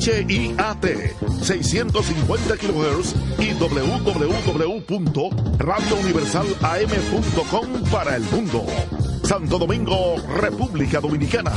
HIAT 650 kHz y www.radiouniversalam.com para el mundo. Santo Domingo, República Dominicana.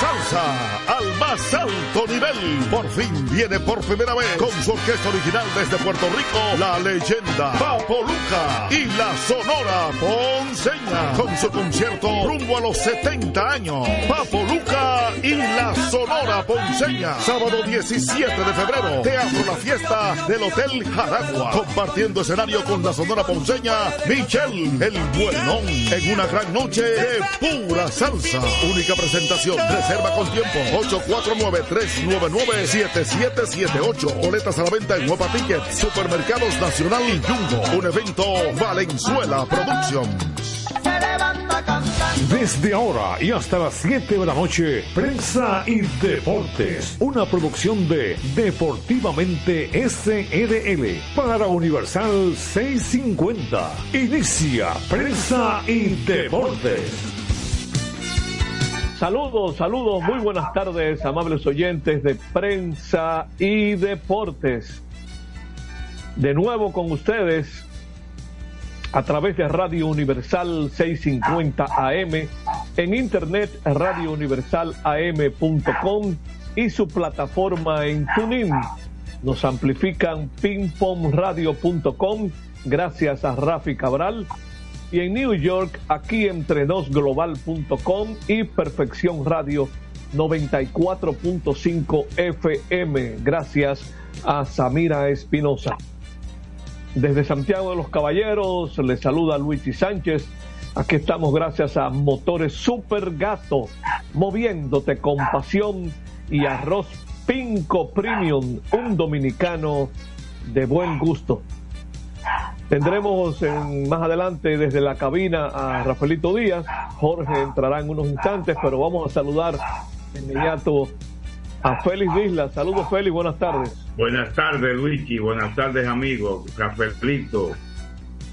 Salsa al más alto nivel. Por fin viene por primera vez con su orquesta original desde Puerto Rico, la leyenda Papo Luca y la Sonora Ponceña. Con su concierto rumbo a los 70 años. Papo Luca y la Sonora Ponceña. Sábado 17 de febrero. Teatro La Fiesta del Hotel Jaragua. Compartiendo escenario con la Sonora Ponceña, Michelle el Buenón. En una gran noche de pura salsa. Única presentación. Reserva con tiempo. 849-399-7778. Boletas a la venta en Nueva Ticket. Supermercados Nacional y Jumbo. Un evento Valenzuela Productions. Desde ahora y hasta las 7 de la noche, Prensa y Deportes, una producción de Deportivamente SRL para Universal 650. Inicia Prensa y Deportes. Saludos, saludos, muy buenas tardes, amables oyentes de Prensa y Deportes. De nuevo con ustedes a través de Radio Universal 650 AM, en internet radiouniversalam.com y su plataforma en TuneIn. Nos amplifican pingpongradio.com gracias a Rafi Cabral y en New York aquí entre global.com y Perfección Radio 94.5 FM gracias a Samira Espinosa. Desde Santiago de los Caballeros les saluda Luigi Sánchez. Aquí estamos gracias a Motores Super Gato, moviéndote con pasión y arroz Pinco Premium, un dominicano de buen gusto. Tendremos en- más adelante desde la cabina a Rafaelito Díaz. Jorge entrará en unos instantes, pero vamos a saludar de inmediato a Félix Isla. Saludos Félix, buenas tardes. Buenas tardes, Luigi. Buenas tardes, amigos. Rafaelito,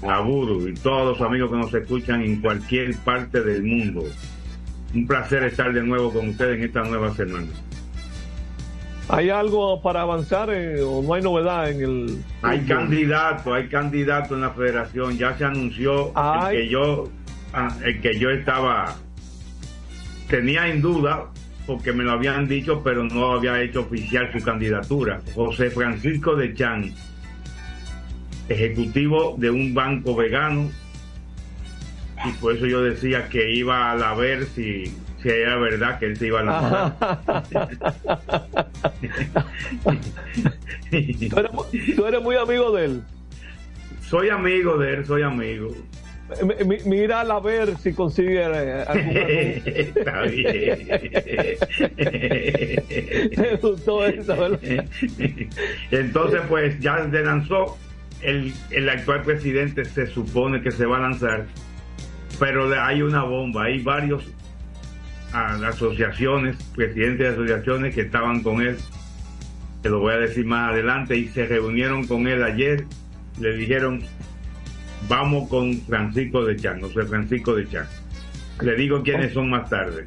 Laburu y todos los amigos que nos escuchan en cualquier parte del mundo. Un placer estar de nuevo con ustedes en esta nueva semana. ¿Hay algo para avanzar eh, o no hay novedad en el... Hay candidato, hay candidato en la federación. Ya se anunció el que yo, ah, el que yo estaba, tenía en duda porque me lo habían dicho, pero no había hecho oficial su candidatura. José Francisco de Chan, ejecutivo de un banco vegano, y por eso yo decía que iba a ver si, si era verdad que él se iba a lanzar. tú, eres, mu- tú eres muy amigo de él. soy amigo de él, soy amigo. Mi- mi- Mira a ver si consigue eh, algún Está bien. Me gustó eso, ¿verdad? Entonces, pues ya se lanzó. El, el actual presidente se supone que se va a lanzar, pero hay una bomba. Hay varios ah, asociaciones, presidentes de asociaciones que estaban con él, que lo voy a decir más adelante, y se reunieron con él ayer. Le dijeron, vamos con Francisco de Chan, José Francisco de Chan. Le digo quiénes son más tarde.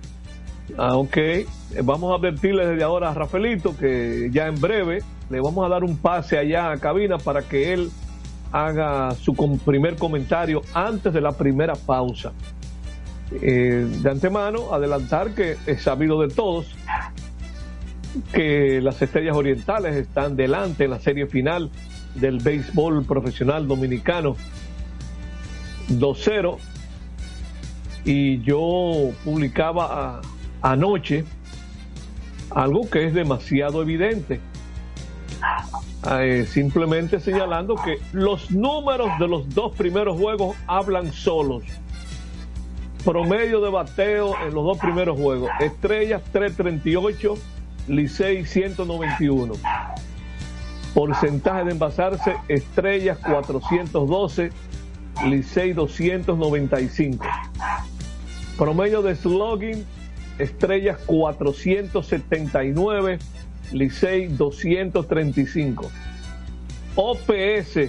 Ah, ok. Eh, Vamos a advertirle desde ahora a Rafaelito que ya en breve le vamos a dar un pase allá a cabina para que él haga su primer comentario antes de la primera pausa. Eh, de antemano, adelantar que es sabido de todos que las estrellas orientales están delante en la serie final del béisbol profesional dominicano 2-0 y yo publicaba anoche algo que es demasiado evidente. Eh, simplemente señalando que los números de los dos primeros juegos hablan solos. Promedio de bateo en los dos primeros juegos. Estrellas 338, Licey 191. Porcentaje de envasarse, Estrellas 412, Licey 295. Promedio de slugging, Estrellas 479, Licey 235. OPS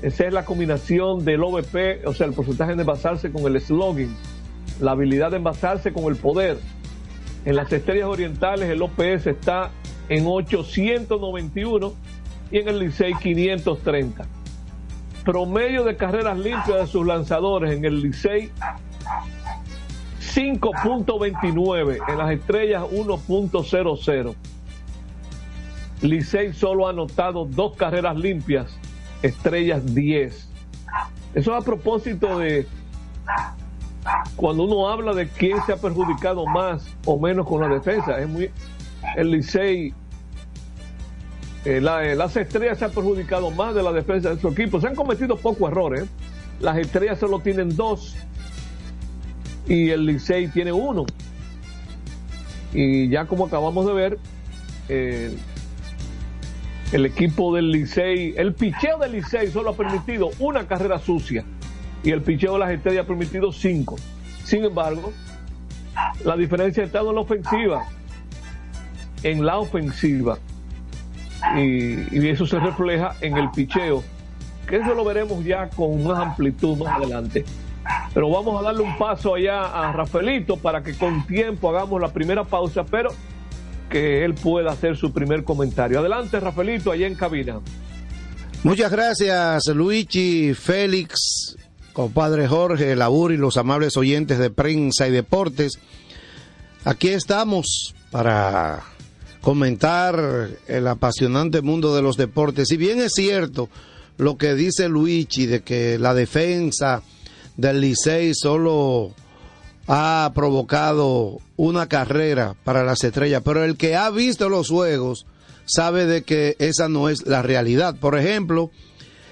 Esa es la combinación del OVP, o sea, el porcentaje de envasarse con el slogan, la habilidad de envasarse con el poder. En las estrellas orientales el OPS está en 891 y en el Licey 530. Promedio de carreras limpias de sus lanzadores en el Licey 5.29, en las estrellas 1.00. Licey solo ha anotado dos carreras limpias, estrellas 10. Eso a propósito de cuando uno habla de quién se ha perjudicado más o menos con la defensa. Es muy el Licey eh, eh, las estrellas se han perjudicado más de la defensa de su equipo. Se han cometido pocos errores. Las estrellas solo tienen dos y el Licey tiene uno. Y ya como acabamos de ver, eh, el equipo del Licey, el picheo del Licey solo ha permitido una carrera sucia y el picheo de las estrellas ha permitido cinco. Sin embargo, la diferencia ha estado en la ofensiva. En la ofensiva y, eso se refleja en el picheo, que eso lo veremos ya con más amplitud más adelante. Pero vamos a darle un paso allá a Rafaelito para que con tiempo hagamos la primera pausa, pero que él pueda hacer su primer comentario. Adelante, Rafaelito, allá en cabina. Muchas gracias, Luigi, Félix, compadre Jorge, Labur y los amables oyentes de prensa y deportes. Aquí estamos para comentar el apasionante mundo de los deportes. Si bien es cierto lo que dice Luigi de que la defensa del Licey solo ha provocado una carrera para las estrellas, pero el que ha visto los juegos sabe de que esa no es la realidad. Por ejemplo,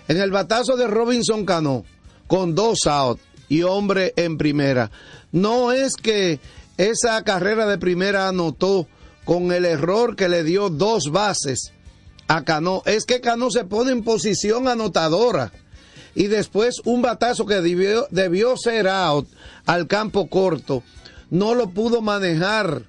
en el batazo de Robinson Cano, con dos outs y hombre en primera, no es que esa carrera de primera anotó con el error que le dio dos bases a Cano, es que Cano se pone en posición anotadora y después un batazo que debió, debió ser out al campo corto, no lo pudo manejar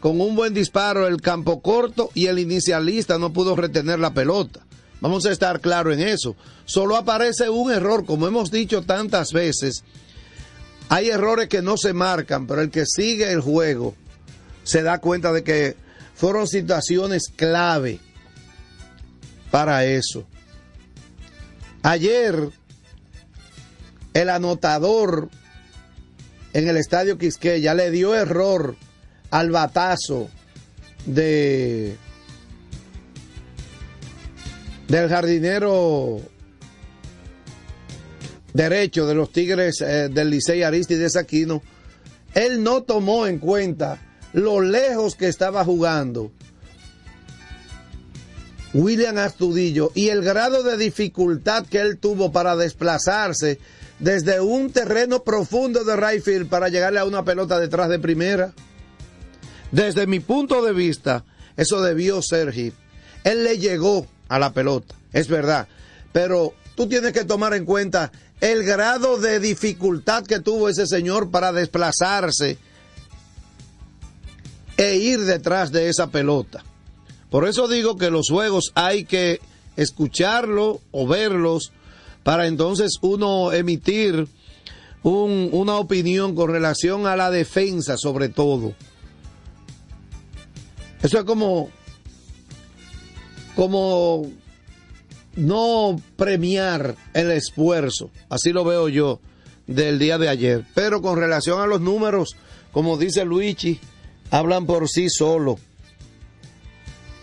con un buen disparo el campo corto y el inicialista no pudo retener la pelota. Vamos a estar claro en eso. Solo aparece un error, como hemos dicho tantas veces. Hay errores que no se marcan, pero el que sigue el juego se da cuenta de que fueron situaciones clave para eso. Ayer, el anotador en el estadio Quisqueya le dio error al batazo de del jardinero derecho de los Tigres eh, del Licey Aristides Aquino, él no tomó en cuenta lo lejos que estaba jugando William Astudillo y el grado de dificultad que él tuvo para desplazarse desde un terreno profundo de right field para llegarle a una pelota detrás de primera. Desde mi punto de vista, eso debió ser hit. Él le llegó a la pelota, es verdad, pero tú tienes que tomar en cuenta el grado de dificultad que tuvo ese señor para desplazarse e ir detrás de esa pelota. Por eso digo que los juegos hay que escucharlo o verlos para entonces uno emitir un- una opinión con relación a la defensa sobre todo. Eso es como, como no premiar el esfuerzo, así lo veo yo del día de ayer. Pero con relación a los números, como dice Luigi, hablan por sí solo.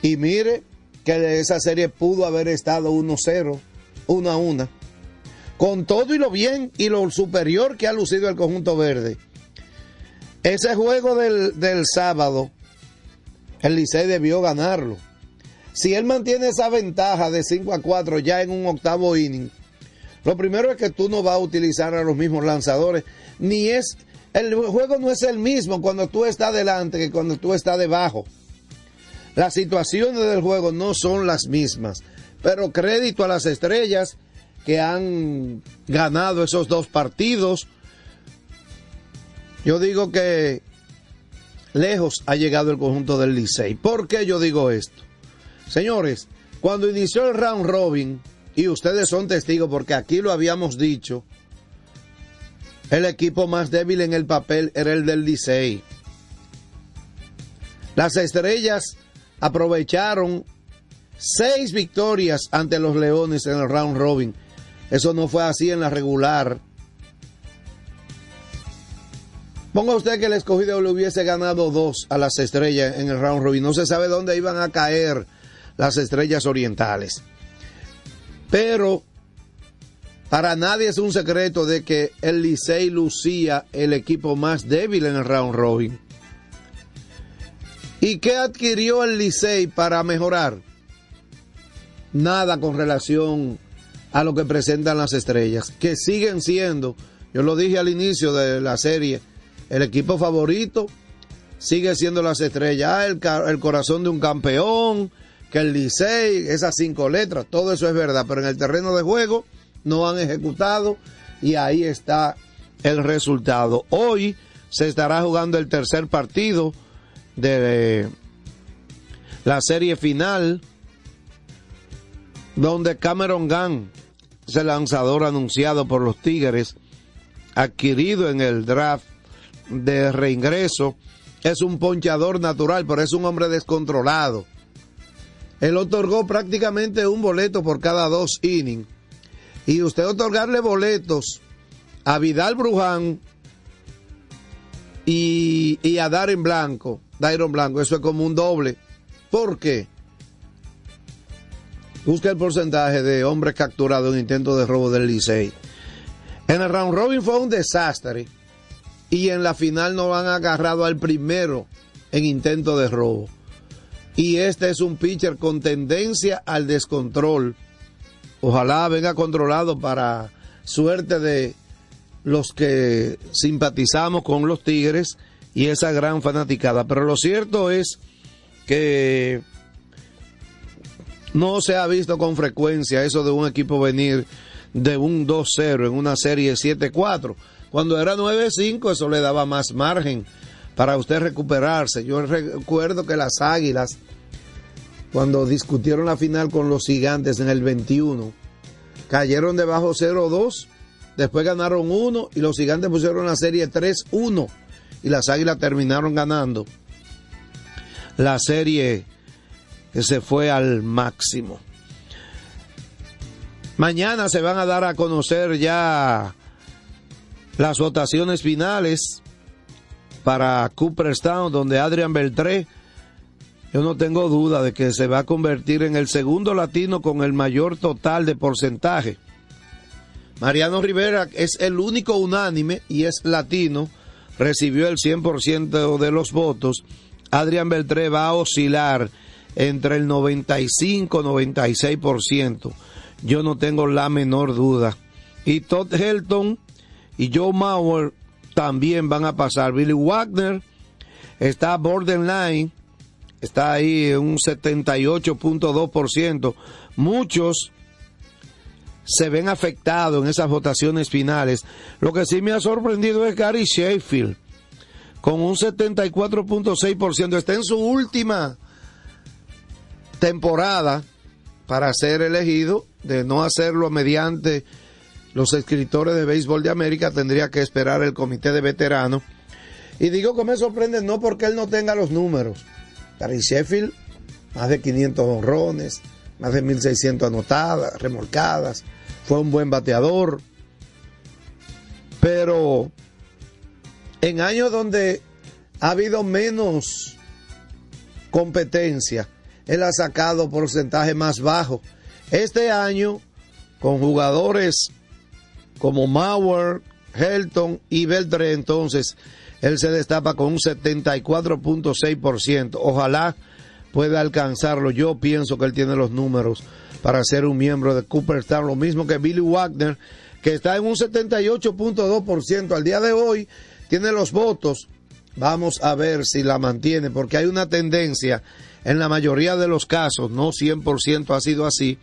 Y mire que esa serie pudo haber estado 1-0, 1-1. Con todo y lo bien y lo superior que ha lucido el conjunto verde. Ese juego del, del sábado, el Licey debió ganarlo. Si él mantiene esa ventaja de 5 a 4 ya en un octavo inning, lo primero es que tú no vas a utilizar a los mismos lanzadores, ni es, el juego no es el mismo cuando tú estás delante que cuando tú estás debajo. Las situaciones del juego no son las mismas, pero crédito a las estrellas que han ganado esos dos partidos. Yo digo que lejos ha llegado el conjunto del Licey. ¿Por qué yo digo esto? Señores, cuando inició el round robin, y ustedes son testigos porque aquí lo habíamos dicho, el equipo más débil en el papel era el del Licey. Las estrellas aprovecharon seis victorias ante los Leones en el round robin. Eso no fue así en la regular. Ponga usted que el escogido le hubiese ganado dos a las estrellas en el round robin. No se sabe dónde iban a caer las estrellas orientales. Pero para nadie es un secreto de que el Licey lucía el equipo más débil en el round robin. ¿Y qué adquirió el Licey para mejorar? Nada con relación a lo que presentan las estrellas, que siguen siendo, yo lo dije al inicio de la serie, el equipo favorito sigue siendo las estrellas, ah, el, el corazón de un campeón, que el Licey, esas cinco letras, todo eso es verdad, pero en el terreno de juego no han ejecutado y ahí está el resultado. Hoy se estará jugando el tercer partido de la serie final donde Cameron Gunn es el lanzador anunciado por los Tigres, adquirido en el draft de reingreso, es un ponchador natural, pero es un hombre descontrolado. Él otorgó prácticamente un boleto por cada dos innings. Y usted otorgarle boletos a Vidal Bruján y, y a Darren Blanco, Dairon Blanco, eso es como un doble. ¿Por qué? Busca el porcentaje de hombres capturados en intento de robo del Licey. En el round robin fue un desastre y en la final no han agarrado al primero en intento de robo. Y este es un pitcher con tendencia al descontrol. Ojalá venga controlado para suerte de los que simpatizamos con los Tigres y esa gran fanaticada. Pero lo cierto es que no se ha visto con frecuencia eso de un equipo venir de un 2-0 en una serie 7-4. Cuando era 9-5 eso le daba más margen para usted recuperarse. Yo recuerdo que las Águilas, cuando discutieron la final con los gigantes en el 21, cayeron debajo 0-2, después ganaron 1 y los gigantes pusieron la serie 3-1 y las Águilas terminaron ganando la serie que se fue al máximo. Mañana se van a dar a conocer ya las votaciones finales para Cooperstown, donde Adrian Beltré, yo no tengo duda de que se va a convertir en el segundo latino con el mayor total de porcentaje. Mariano Rivera es el único unánime y es latino, recibió el 100% de los votos. Adrian Beltré va a oscilar entre el 95-96%. Yo no tengo la menor duda. Y Todd Helton y Joe Mauer también van a pasar. Billy Wagner está borderline, está ahí en un 78.2%. Muchos se ven afectados en esas votaciones finales. Lo que sí me ha sorprendido es Gary Sheffield, con un 74.6%. Está en su última temporada para ser elegido, de no hacerlo mediante los escritores de béisbol de América, tendría que esperar el comité de veteranos. Y digo que me sorprende no porque él no tenga los números. Gary Sheffield, más de 500 honrones, más de 1600 anotadas, remolcadas, fue un buen bateador. Pero en años donde ha habido menos competencia, él ha sacado porcentaje más bajo. Este año, con jugadores como Mauer, Helton y Beltré, entonces él se destapa con un 74.6%. Ojalá pueda alcanzarlo. Yo pienso que él tiene los números para ser un miembro de Cooperstown, lo mismo que Billy Wagner, que está en un 78.2%. Al día de hoy tiene los votos. Vamos a ver si la mantiene, porque hay una tendencia en la mayoría de los casos, no 100% ha sido así,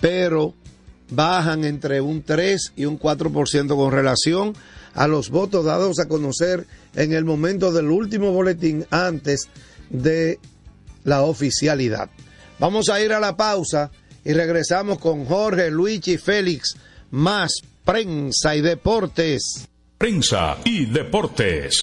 pero bajan entre un 3 y un 4% con relación a los votos dados a conocer en el momento del último boletín antes de la oficialidad. Vamos a ir a la pausa y regresamos con Jorge, Luigi y Félix, más prensa y deportes. Prensa y deportes.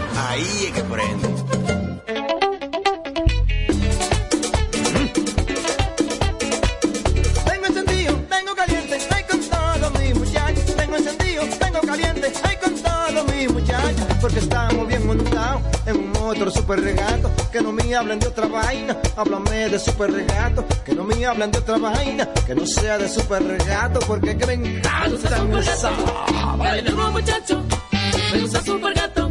Ahí es que prende. Tengo encendido, tengo caliente, ay con todos mis muchachos. Tengo encendido, tengo caliente, ay con todos mis muchachos. Porque estamos bien montados en un motor super regato. Que no me hablen de otra vaina, háblame de super regato. Que no me hablen de otra vaina, que no sea de super regato. Porque que me encanta esa. Dale duro muchacho, me gusta super gato.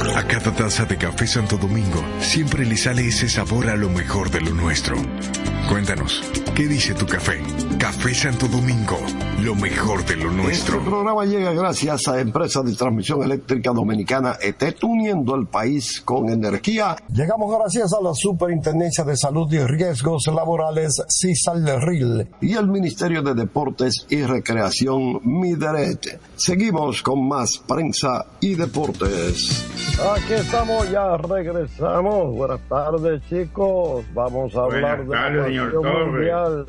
A cada taza de café Santo Domingo siempre le sale ese sabor a lo mejor de lo nuestro. Cuéntanos, ¿qué dice tu café? Café Santo Domingo, lo mejor de lo nuestro. Este programa llega gracias a Empresa de Transmisión Eléctrica Dominicana ETET, uniendo el país con energía. Llegamos gracias a la Superintendencia de Salud y Riesgos Laborales, CISALRIL, y el Ministerio de Deportes y Recreación, MIDERET. Seguimos con más prensa y deportes. Aquí estamos, ya regresamos. Buenas tardes, chicos. Vamos a Buenas hablar de tardes, la señor pasión Torres. mundial.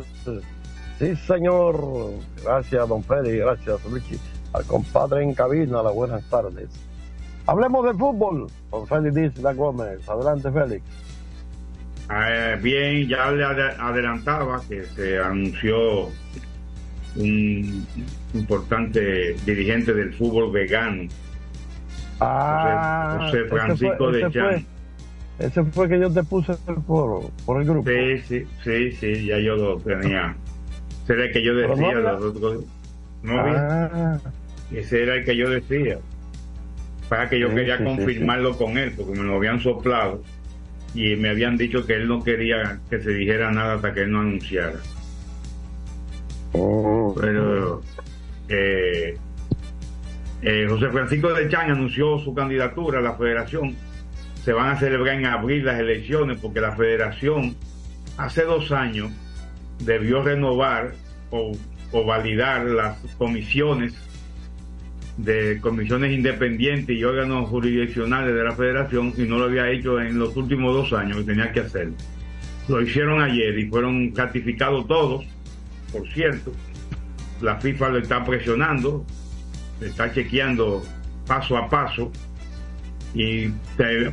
Sí, señor. Gracias, don Freddy. Gracias, Luchi. al compadre en cabina, las buenas tardes. Hablemos de fútbol con Félix La Gómez. Adelante, Félix. Eh, bien, ya le ade- adelantaba que se anunció un importante dirigente del fútbol vegano, Ah, José ese Francisco fue- de ese Chan. fue- Ese fue que yo te puse por, por el grupo. Sí, sí, sí, sí, ya yo lo tenía. Ese era el que yo no decía. había- los otros- no. Ah, Ese era el que yo decía. Para que yo Sí, quería sí, sí, confirmarlo con él, porque me lo habían soplado y me habían dicho que él no quería que se dijera nada hasta que él no anunciara. oh. Pero eh, eh, José Francisco de Chan anunció su candidatura a la federación. Se van a celebrar en abril las elecciones porque la federación hace dos años debió renovar o, o validar las comisiones de comisiones independientes y órganos jurisdiccionales de la federación y no lo había hecho en los últimos dos años y tenía que hacerlo. Lo hicieron ayer y fueron ratificados todos, por cierto. La FIFA lo está presionando, está chequeando paso a paso y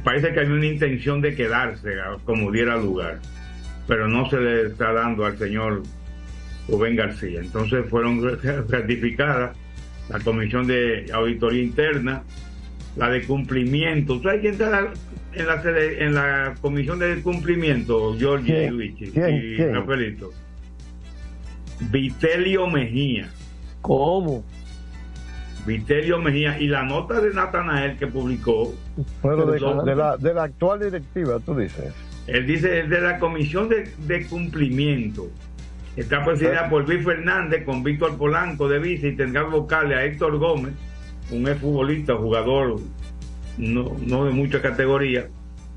parece que hay una intención de quedarse a- como diera lugar, pero no se le está dando al señor Rubén García. Entonces fueron ratificadas la comisión de auditoría interna, la de cumplimiento. ¿Sabes quién está la- en la, en la comisión de cumplimiento? Giorgi ¿Quién? Luigi y. Rafaelito. Vitelio Mejía. ¿Cómo? Vitelio Mejía y la nota de Natanael que publicó, Pero de, la, de la actual directiva, tú dices. él dice es de la comisión de, de cumplimiento. Está presidida por Luis Fernández con Víctor Polanco de vice y tendrá vocales a Héctor Gómez, un exfutbolista, jugador no, no de mucha categoría,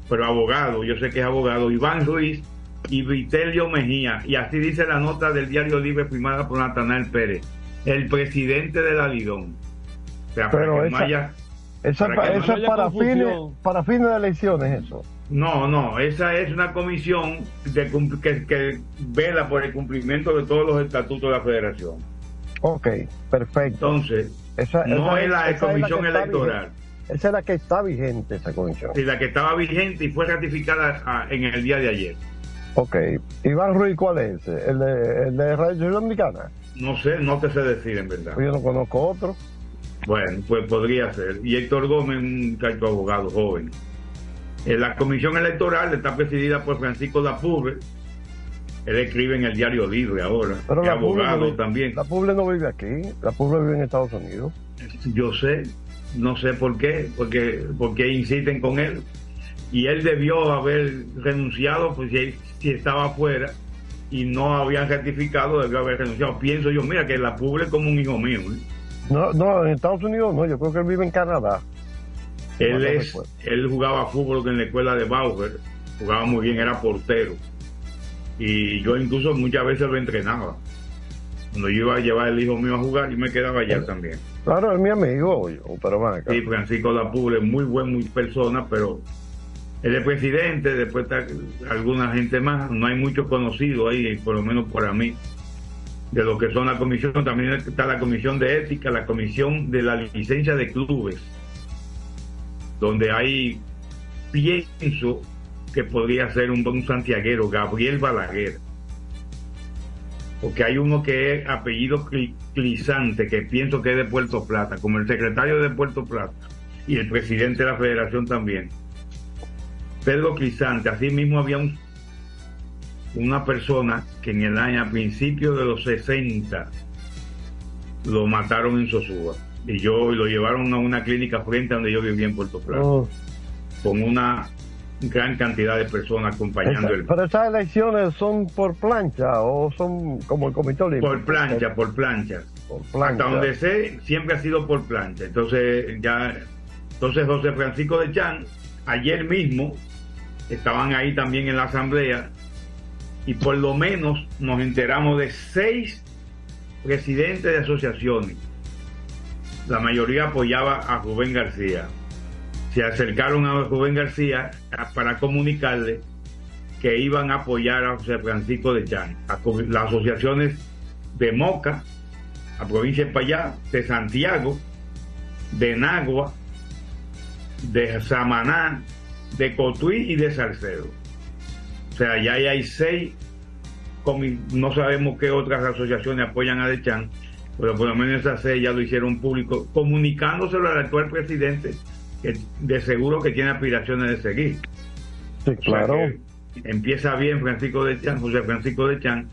pero abogado, yo sé que es abogado, Iván Ruiz y Vitelio Mejía. Y así dice la nota del diario Libre firmada por Natanael Pérez, el presidente de la Lidón. O sea, para Pero que esa- no haya- Esa, para pa- que no haya para fines, para fines de elecciones, eso. No, no, esa es una comisión de que, que vela por el cumplimiento de todos los estatutos de la federación. Ok, perfecto. Entonces, Esa- no esa es la esa comisión electoral, vigente. Esa es la que está vigente, esa comisión. y la que estaba vigente y fue ratificada ah, en el día de ayer. Ok. Iván Ruiz, ¿cuál es? ¿El de, el de Radio Dominicana? No sé, no te sé decir en verdad. Pues yo no conozco otro. Bueno, pues podría ser. Y Héctor Gómez, un muchacho abogado joven. Eh, la comisión electoral está presidida por Francisco Lapubre. Él escribe en el diario Libre ahora. Pero es la Puble no abogado vive- también. La Puble no vive aquí. La Puble vive en Estados Unidos. Yo sé, no sé por qué, porque, porque insisten con él. Y él debió haber renunciado, pues si, si estaba afuera y no habían certificado, debió haber renunciado. Pienso yo, mira, que la Puble es como un hijo mío. ¿eh? No, no, en Estados Unidos no. Yo creo que él vive en Canadá. Él, es, él jugaba fútbol en la escuela de Bauer, jugaba muy bien, era portero. Y yo incluso muchas veces lo entrenaba. Cuando yo iba a llevar el hijo mío a jugar, yo me quedaba allá también. Claro, es mi amigo, yo, pero van acá. Sí, Francisco Lapuble, muy buen, muy persona, pero él es presidente, después está alguna gente más, no hay muchos conocidos ahí, por lo menos para mí, de lo que son la comisión, también está la comisión de ética, la comisión de la licencia de clubes, donde hay, pienso que podría ser un buen santiaguero, Gabriel Balaguer, porque hay uno que es apellido Cli- Clisante, que pienso que es de Puerto Plata, como el secretario de Puerto Plata y el presidente de la federación también. Pedro Clisante, así mismo había un- una persona que en el año, a principios de los 60, lo mataron en Sosúa. Y yo lo llevaron a una clínica frente a donde yo vivía en Puerto Plata, Oh. con una gran cantidad de personas acompañando Esa- el pero esas elecciones son por plancha o son como el comité olímpico. Por plancha, por plancha. plancha. Hasta donde sé, siempre ha sido por plancha. Entonces, ya, entonces José Francisco de Chan, ayer mismo, estaban ahí también en la asamblea, y por lo menos nos enteramos de seis presidentes de asociaciones. La mayoría apoyaba a Rubén García. Se acercaron a Rubén García para comunicarle que iban a apoyar a José Francisco de Chan. A las asociaciones de Moca, la provincia de Payá, de Santiago, de Nagua, de Samaná, de Cotuí y de Salcedo. O sea, ya hay seis, no sabemos qué otras asociaciones apoyan a Dechan, pero por lo menos esas seis ya lo hicieron público, comunicándoselo al actual presidente, que de seguro que tiene aspiraciones de seguir. Sí, claro. O sea que empieza bien Francisco de Chan, José Francisco de Chan,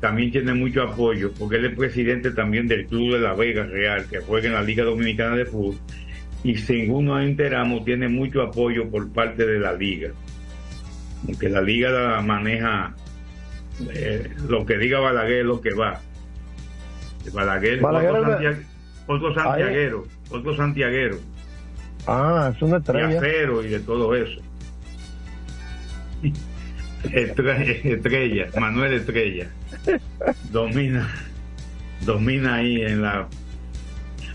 también tiene mucho apoyo, porque él es presidente también del Club de la Vega Real, que juega en la Liga Dominicana de Fútbol, y según nos enteramos, tiene mucho apoyo por parte de la Liga. Aunque la Liga la maneja, eh, lo que diga Balaguer es lo que va. Balaguer, Balaguer otro, es de- santia- otro santiaguero, otro santiaguero Ah, es una estrella. acero y de todo eso. Estre- Estrella, Manuel Estrella. Domina, domina ahí en la.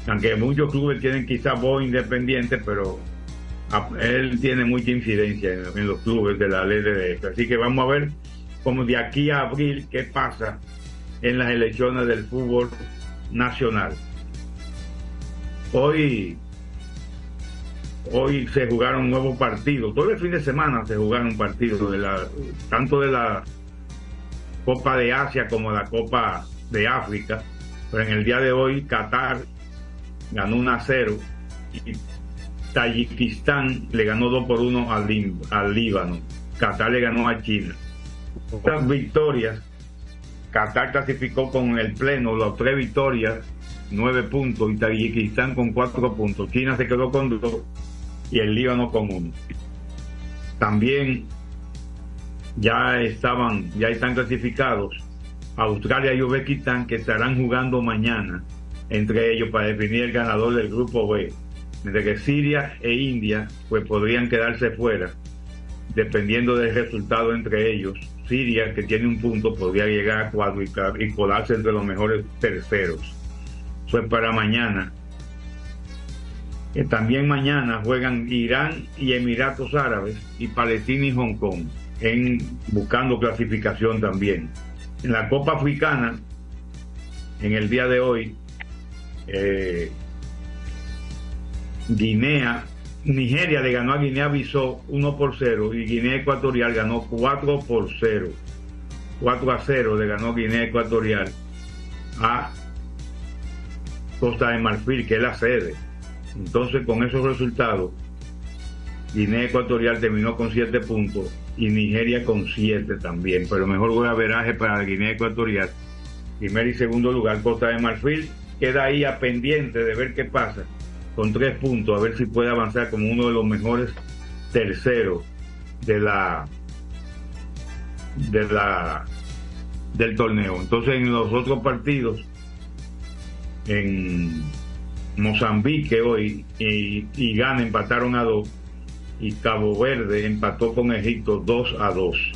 Aunque muchos clubes tienen quizás voz independiente, pero él tiene mucha incidencia en, los clubes de la ley de eso. Así que vamos a ver cómo de aquí a abril qué pasa en las elecciones del fútbol nacional. Hoy hoy se jugaron nuevos partidos. Todo el fin de semana se jugaron partidos, de la, tanto de la Copa de Asia como la Copa de África. Pero en el día de hoy, Qatar ganó 1 a 0 y Tayikistán le ganó 2 por 1 al, Líbano. Qatar le ganó a China. Estas victorias, Qatar clasificó con el pleno las tres victorias, nueve puntos, y Tayikistán con cuatro puntos. China se quedó con dos y el Líbano con uno. También ya estaban, ya están clasificados Australia y Uzbekistán que estarán jugando mañana entre ellos para definir el ganador del grupo B. Mientras que Siria e India pues podrían quedarse fuera dependiendo del resultado entre ellos. Siria, que tiene un punto, podría llegar a cuatro y, colarse entre los mejores terceros. Eso es para mañana. Que también mañana juegan Irán y Emiratos Árabes y Palestina y Hong Kong, en, buscando clasificación también. En la Copa Africana, en el día de hoy, eh, Guinea, Nigeria le ganó a Guinea-Bissau 1 por 0 y Guinea Ecuatorial ganó 4 por 0. 4 a 0 le ganó Guinea Ecuatorial a Costa de Marfil, que es la sede. Entonces, con esos resultados, Guinea Ecuatorial terminó con 7 puntos y Nigeria con 7 también. Pero mejor golaveraje para Guinea Ecuatorial. Primer y segundo lugar, Costa de Marfil queda ahí a pendiente de ver qué pasa con 3 puntos, a ver si puede avanzar como uno de los mejores terceros de la de la del torneo. Entonces, en los otros partidos, en Mozambique hoy y, y Ghana empataron a 2 y Cabo Verde empató con Egipto 2 a 2.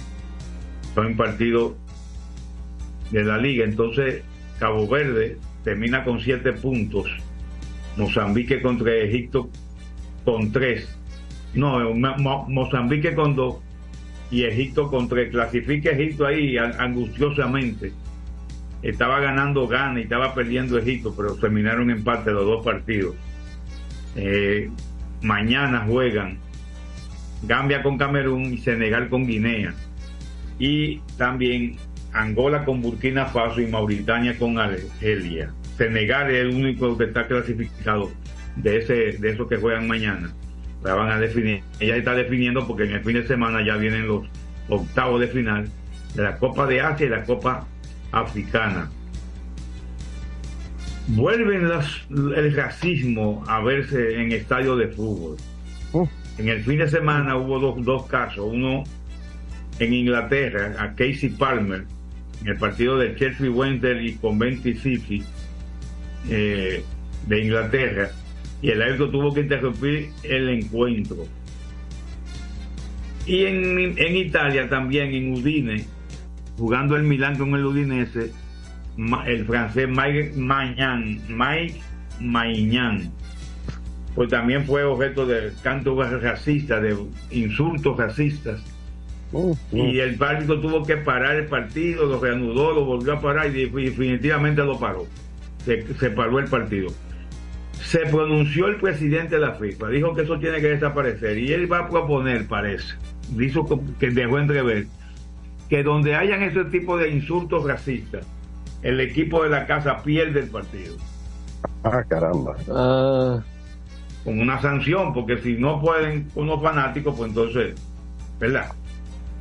Son partidos de la liga. Entonces, Cabo Verde termina con 7 puntos. Mozambique contra Egipto con 3. No, Mo- Mo- Mozambique con 2 y Egipto con 3. Clasifica Egipto ahí angustiosamente. Estaba ganando Ghana y estaba perdiendo Egipto, pero terminaron en parte los dos partidos. Eh, mañana juegan Gambia con Camerún y Senegal con Guinea. Y también Angola con Burkina Faso y Mauritania con Argelia. Senegal es el único que está clasificado de ese de esos que juegan mañana. La van a definir. Ella está definiendo porque en el fin de semana ya vienen los octavos de final de la Copa de Asia y la Copa Africana. Vuelven las- el racismo a verse en estadios de fútbol. En el fin de semana hubo dos, dos casos. Uno en Inglaterra, a Casey Palmer, en el partido de Chelsea Wendell y Coventry City eh, de Inglaterra, y el árbitro tuvo que interrumpir el encuentro. Y en, en Italia también, en Udine, jugando el Milán con el Udinese, el francés Mike Maignan, Mike Maignan, pues también fue objeto de cantos racistas, de insultos racistas. Y el árbitro tuvo que parar el partido, lo reanudó, lo volvió a parar y definitivamente lo paró. Se, se paró el partido. Se pronunció el presidente de la FIFA, dijo que eso tiene que desaparecer y él va a proponer, parece, dijo que dejó entrever, que donde hayan ese tipo de insultos racistas, el equipo de la casa pierde el partido. Ah, caramba. Con una sanción, porque si no pueden unos fanáticos, pues entonces, ¿verdad?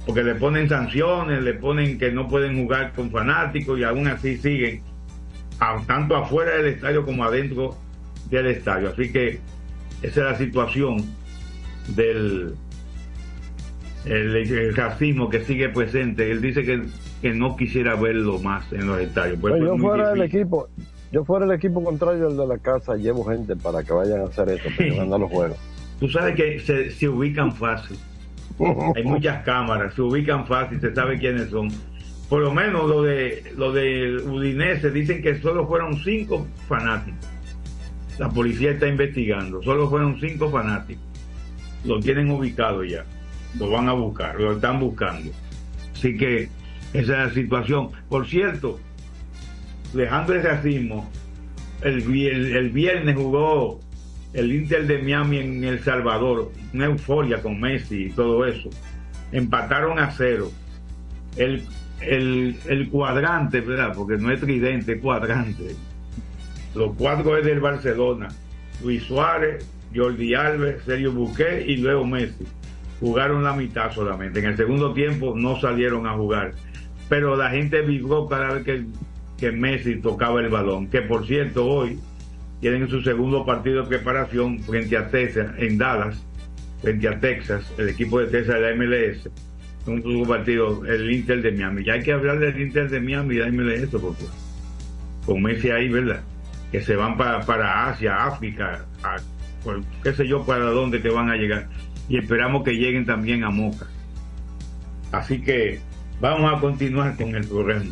Porque le ponen sanciones, le ponen que no pueden jugar con fanáticos y aún así siguen, tanto afuera del estadio como adentro del estadio. Así que esa es la situación del el, el racismo que sigue presente. Él dice que, que no quisiera verlo más en los estadios. Pues, yo fuera del equipo, yo fuera el equipo contrario al de la casa, llevo gente para que vayan a hacer eso, para que ganen los juegos. Tú sabes que se, se ubican fácil. Hay muchas cámaras, se ubican fácil, se sabe quiénes son. Por lo menos lo de lo de Udinese dicen que solo fueron cinco fanáticos. La policía está investigando, solo fueron cinco fanáticos. Lo tienen ubicado ya, lo van a buscar, lo están buscando. Así que esa es la situación. Por cierto, dejando el racismo, el, el- el viernes jugó el Inter de Miami en El Salvador, una euforia con Messi y todo eso. Empataron a cero. El, el, el cuadrante, ¿verdad? Porque no es tridente, cuadrante. Los cuatro es del Barcelona. Luis Suárez, Jordi Alves, Sergio Busquets y luego Messi. Jugaron la mitad solamente. En el segundo tiempo no salieron a jugar. Pero la gente vibró cada vez que, que Messi tocaba el balón. Que por cierto, hoy tienen su segundo partido de preparación frente a Texas en Dallas, frente a Texas, el equipo de Texas de la MLS. Un partido, el Inter de Miami. Ya hay que hablar del Inter de Miami la MLS, porque con Messi ahí, ¿verdad? Que se van para, para Asia, África, qué sé yo para dónde que van a llegar. Y esperamos que lleguen también a Moca. Así que vamos a continuar con el programa.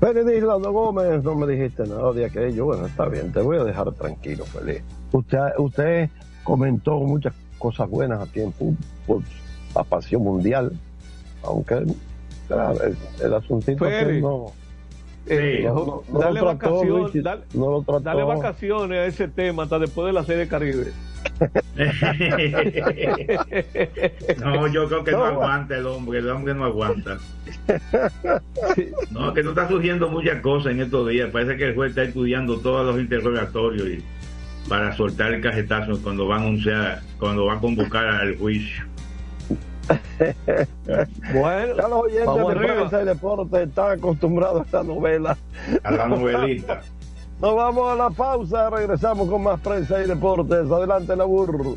Feliz Lando Gómez, no me dijiste nada de aquello. Bueno, está bien, te voy a dejar tranquilo, feliz. Usted, usted comentó muchas cosas buenas aquí en fútbol, la pasión mundial, aunque claro, el, el asuntito Feli, no, Eh, no, no, no dale, lo trató, vacación- Luigi, dale- lo vacaciones a ese tema hasta después de la serie Caribe. No, yo creo que no, No, aguanta el hombre, el hombre no aguanta. No, que no está surgiendo muchas cosas en estos días. Parece que el juez está estudiando todos los interrogatorios y para soltar el cajetazo cuando va a anunciar, cuando va a convocar al juicio. Bueno, ya los oyentes vamos de prensa y deporte están acostumbrados a esta novela. A la novelita. Nos vamos a la pausa, regresamos con más prensa y deportes. Adelante, la burro.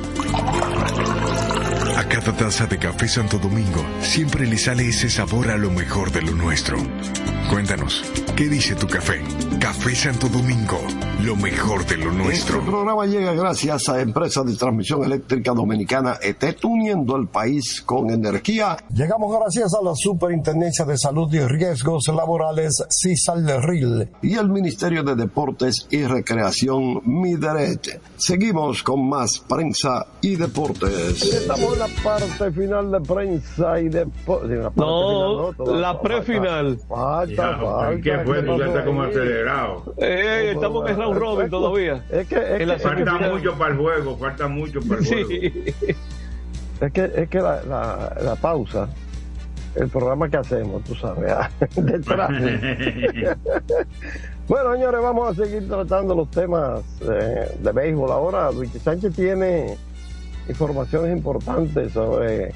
A cada taza de café Santo Domingo siempre le sale ese sabor a lo mejor de lo nuestro. Cuéntanos, ¿qué dice tu café? Café Santo Domingo, lo mejor de lo Este nuestro. programa llega gracias a Empresa de Transmisión Eléctrica Dominicana ETET, uniendo el país con energía. Llegamos gracias a la Superintendencia de Salud y Riesgos Laborales, CISALRIL, y el Ministerio de Deportes y Recreación, MIDERET. Seguimos con más prensa y deportes. Estamos en la parte final de prensa y deportes. No, la prefinal. Falta, falta. ¿Qué fue? Tú ya estás como acelerado. Eh, estamos en round robin todavía. Es que, es que- Falta mucho para el juego, falta mucho para el juego. Sí. Es que, es que la, la, la pausa, el programa que hacemos, tú sabes, ah, detrás. bueno, señores, vamos a seguir tratando los temas eh, de béisbol. Ahora, Luis Sánchez tiene informaciones importantes sobre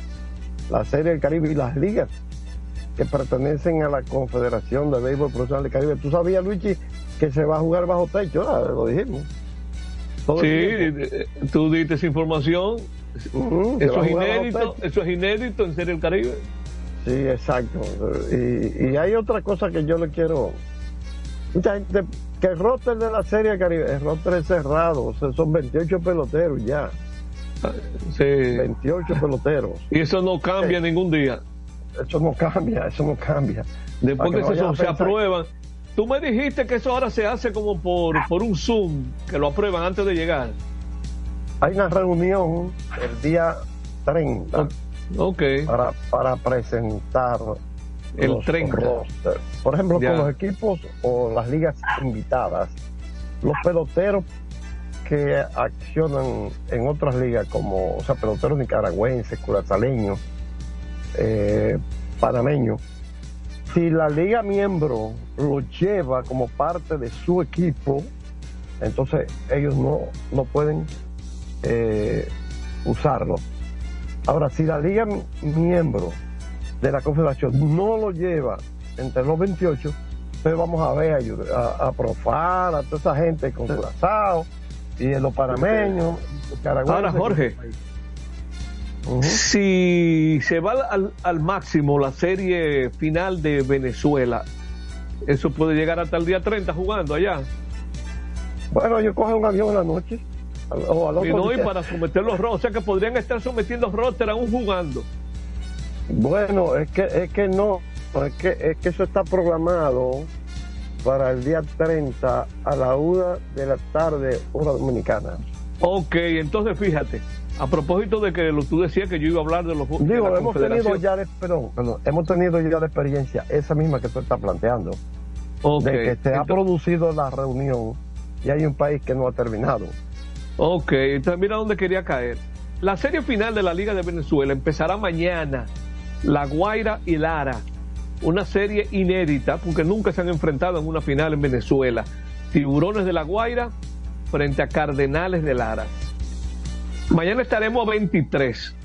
la Serie del Caribe y las ligas que pertenecen a la Confederación de Béisbol Profesional del Caribe. ¿Tú sabías, Luigi, que se va a jugar bajo techo? ¿verdad? Lo dijimos. Todo Sí, eh, tú diste esa información. Eso es inédito, eso es inédito en Serie del Caribe. Sí, exacto. Y, y hay otra cosa que yo le quiero. Mucha gente. Que el roster de la Serie Caribe, el roster es cerrado, o sea, son 28 peloteros ya. Sí. 28 peloteros. Y eso no cambia ningún día. Eso no cambia, eso no cambia. Después que que se, no aprueban. Tú me dijiste que eso ahora se hace como por, por un Zoom, que lo aprueban antes de llegar. Hay una reunión el día 30 Ok. para, para presentar El los 30. rosters. Por ejemplo, Ya. con los equipos o las ligas invitadas, los peloteros que accionan en otras ligas como, o sea, peloteros nicaragüenses, curazaleños, eh, panameños, si la liga miembro lo lleva como parte de su equipo, entonces ellos no, no pueden eh, usarlo. Ahora, si la liga mi- miembro de la confederación no lo lleva entre los 28, entonces vamos a ver a, a, a Profar, a toda esa gente con Curazao y en los panameños. Ahora, Jorge, si se va al, al máximo la serie final de Venezuela, eso puede llegar hasta el día 30 jugando allá. Bueno, ellos cogen un avión en la noche. O al otro y no, y para someter los rosters, o sea que podrían estar sometiendo roster aún jugando. Bueno, es que, es que no, es que, es que eso está programado para el día 30 a la una de la tarde, hora dominicana. Ok, entonces fíjate, a propósito de que lo, tú decías que yo iba a hablar de los Digo, hemos tenido ya, perdón, hemos tenido ya la experiencia, esa misma que tú estás planteando, de que se ha producido la reunión y hay un país que no ha terminado. Ok, entonces mira dónde quería caer. La serie final de la Liga de Venezuela empezará mañana. La Guaira y Lara una serie inédita porque nunca se han enfrentado en una final en Venezuela. Tiburones de la Guaira frente a Cardenales de Lara. Mañana estaremos a 23.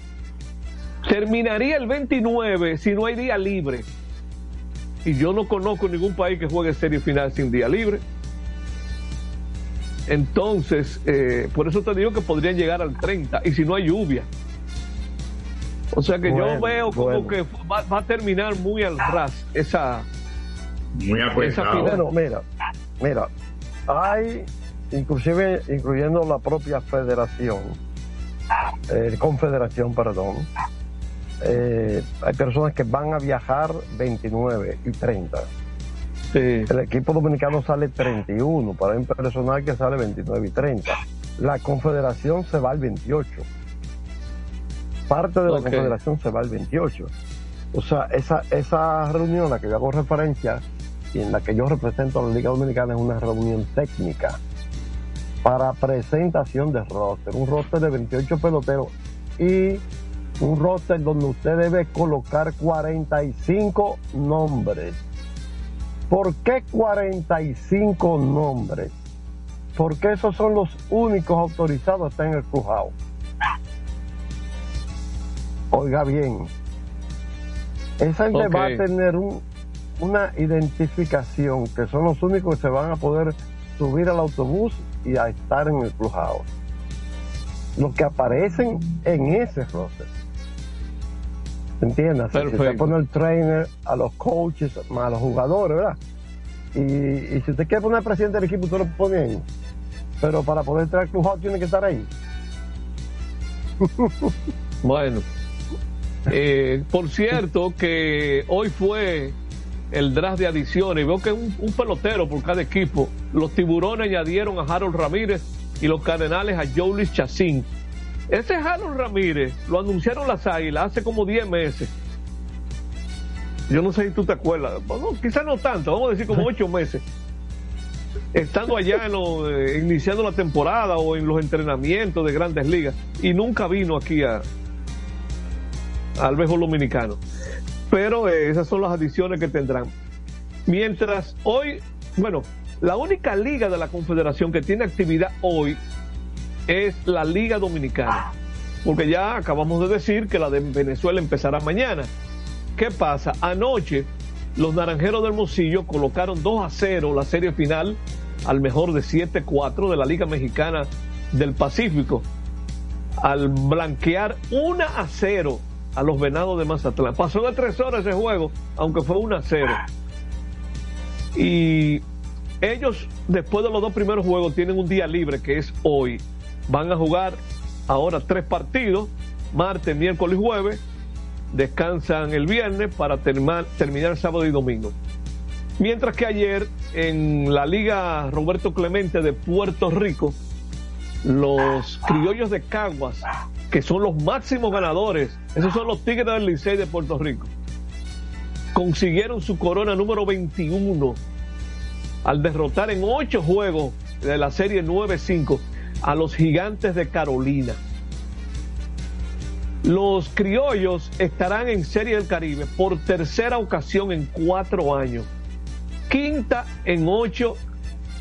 Terminaría el 29 si no hay día libre. Y yo no conozco ningún país que juegue serie final sin día libre. Entonces, eh, por eso te digo que podrían llegar al 30 y si no hay lluvia. O sea que yo veo como que va, a terminar muy al ras esa. Muy Bueno, mira, mira, hay, inclusive incluyendo la propia federación, eh, confederación, perdón, eh, hay personas que van a viajar 29 y 30. El equipo dominicano sale 31, para un personal que sale 29 y 30. La confederación se va al 28 parte de la Confederación se va el 28. O sea, esa, esa reunión a la que yo hago referencia y en la que yo represento a la Liga Dominicana es una reunión técnica para presentación de roster, un roster de 28 peloteros y un roster donde usted debe colocar 45 nombres. ¿Por qué 45 nombres? Porque esos son los únicos autorizados a en el crujado. Oiga bien, esa gente va a tener una identificación que son los únicos que se van a poder subir al autobús y a estar en el clubhouse. Los que aparecen en ese roster. ¿Entiendes? Si usted pone el trainer, a los coaches, a los jugadores, ¿verdad? Y, si usted quiere poner presidente del equipo, usted lo pone ahí. Pero para poder entrar al clubhouse tiene que estar ahí. bueno. Eh, por cierto, que hoy fue el draft de adiciones. Veo que un, un pelotero por cada equipo. Los tiburones añadieron a Harold Ramírez y los cardenales a Jolis Chacín. Ese Harold Ramírez lo anunciaron las águilas hace como 10 meses. Yo no sé si tú te acuerdas. Bueno, quizás no tanto, vamos a decir como 8 meses. Estando allá en eh, iniciando la temporada o en los entrenamientos de grandes ligas. Y nunca vino aquí a, al béisbol dominicano. Pero eh, esas son las adiciones que tendrán. Mientras hoy, bueno, la única liga de la Confederación que tiene actividad hoy es la Liga Dominicana. Porque ya acabamos de decir que la de Venezuela empezará mañana. ¿Qué pasa? Anoche los Naranjeros del Mocillo colocaron 2 a 0 la serie final al mejor de 7-4 de la Liga Mexicana del Pacífico. Al blanquear 1 a 0 a los Venados de Mazatlán. Pasó de tres horas ese juego, aunque fue 1 a 0. Y ellos, después de los dos primeros juegos, tienen un día libre, que es hoy. Van a jugar ahora tres partidos, martes, miércoles y jueves. Descansan el viernes para terminar, terminar sábado y domingo. Mientras que ayer en la Liga Roberto Clemente de Puerto Rico, los criollos de Caguas que son los máximos ganadores, esos son los Tigres del Licey de Puerto Rico, consiguieron su corona número 21 al derrotar en ocho juegos de la serie 9-5 a los gigantes de Carolina. Los criollos estarán en Serie del Caribe por tercera ocasión en cuatro años, quinta en ocho,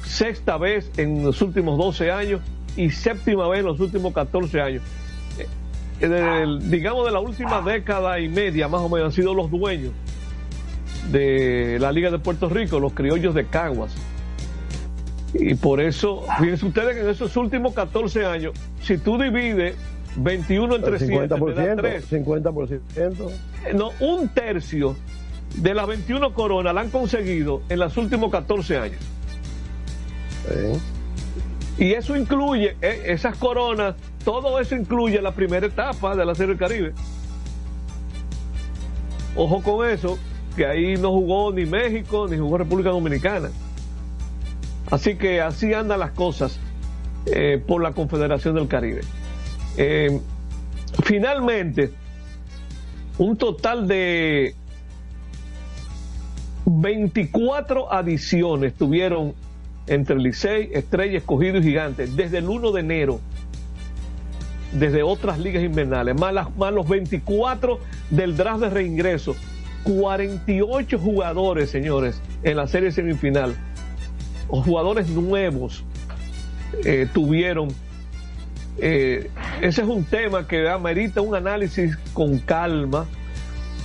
sexta vez en los últimos 12 años y séptima vez en los últimos 14 años digamos, de la última década y media, más o menos, han sido los dueños de la Liga de Puerto Rico, los criollos de Caguas. Y por eso, fíjense ustedes que en esos últimos 14 años, si tú divides 21 entre 7, 50%, 50%. No, un tercio de las 21 coronas la han conseguido en los últimos 14 años. Y eso incluye, eh, esas coronas, todo eso incluye la primera etapa de la Serie del Caribe. Ojo con eso, que ahí no jugó ni México ni jugó República Dominicana. Así que así andan las cosas eh, por la Confederación del Caribe. Eh, finalmente, un total de 24 adiciones tuvieron entre Licey, Estrella, Escogido y Gigante desde el 1 de enero, desde otras ligas invernales, más, los 24 del draft de reingreso, 48 jugadores, señores, en la serie semifinal, o jugadores nuevos eh, tuvieron. Eh, ese es un tema que amerita un análisis con calma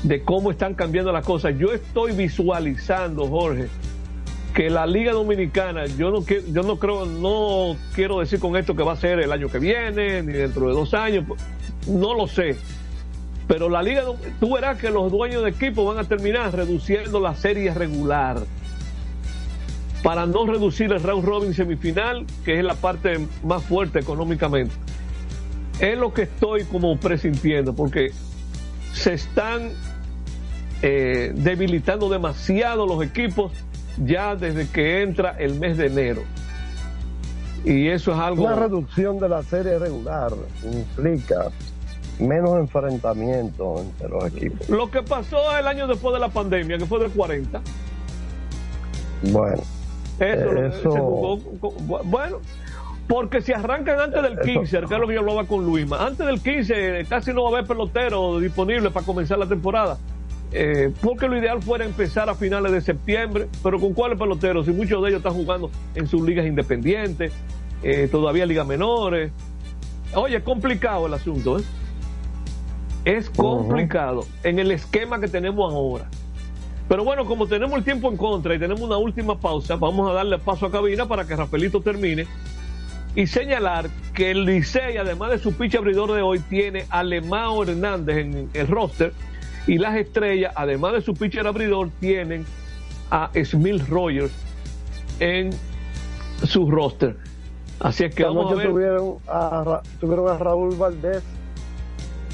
de cómo están cambiando las cosas. Yo estoy visualizando, Jorge, que la Liga Dominicana, yo no quiero, yo no creo, no quiero decir con esto que va a ser el año que viene, ni dentro de dos años, no lo sé. Pero la Liga, tú verás que los dueños de equipo van a terminar reduciendo la serie regular para no reducir el round robin semifinal, que es la parte más fuerte económicamente. Es lo que estoy como presintiendo, porque se están eh, debilitando demasiado los equipos ya desde que entra el mes de enero. Y eso es algo... Una reducción de la serie regular implica menos enfrentamiento entre los equipos. Lo que pasó el año después de la pandemia, que fue de 40. Bueno. Eso, eh, se jugó bueno, porque si arrancan antes del 15, que es lo que yo hablaba con Luisma, antes del 15 casi no va a haber pelotero disponible para comenzar la temporada. Eh, porque lo ideal fuera empezar a finales de septiembre, pero ¿con cuáles peloteros? Si muchos de ellos están jugando en sus ligas independientes, eh, todavía ligas menores. Oye, es complicado el asunto, ¿eh? Es complicado en el esquema que tenemos ahora. Pero bueno, como tenemos el tiempo en contra y tenemos una última pausa, vamos a darle paso a cabina para que Rafaelito termine y señalar que el Licey, además de su pitch abridor de hoy, tiene a Lemao Hernández en el roster y las estrellas, además de su pitcher abridor, tienen a Smil Rogers en su roster. Así es que Esta vamos a ver. tuvieron a, Ra- tuvieron a Raúl Valdés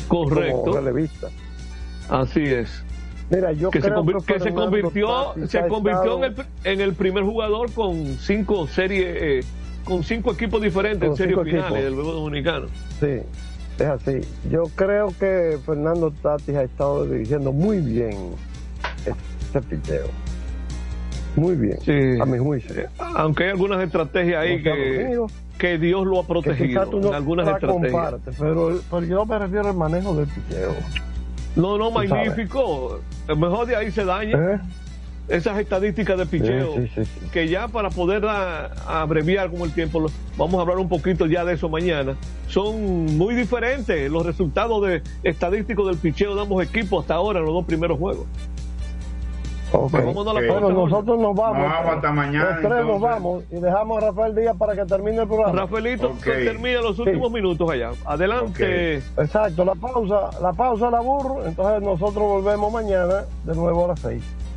Correcto. como relevista. Así es. Mira, yo que se, creo convi- que, que se convirtió, se convirtió en, el, en el primer jugador con cinco series, eh, con cinco equipos diferentes en series finales equipos. del juego dominicano. Sí, es así. Yo creo que Fernando Tatis ha estado dirigiendo muy bien este picheo. Muy bien, a mi juicio. Aunque hay algunas estrategias ahí que, amigos. que Dios lo ha Que protegido. tú no algunas estrategias. pero, pero yo me refiero al manejo del picheo. No, no, sabes. magnífico. Mejor de ahí se daña. ¿Eh? Esas estadísticas de picheo, Sí, sí, sí, que ya para poder a- abreviar como el tiempo, vamos a hablar un poquito ya de eso mañana, son muy diferentes los resultados de estadísticos del picheo de ambos equipos hasta ahora en los dos primeros juegos. Ok. Pues la Bueno, nosotros nos vamos. Nos vamos hasta mañana, Los tres nos vamos y dejamos a Rafael Díaz para que termine el programa. Rafaelito, Ok. termina los últimos minutos allá. Adelante. Exacto, la pausa, la pausa la burro, entonces nosotros volvemos mañana de nuevo a las seis.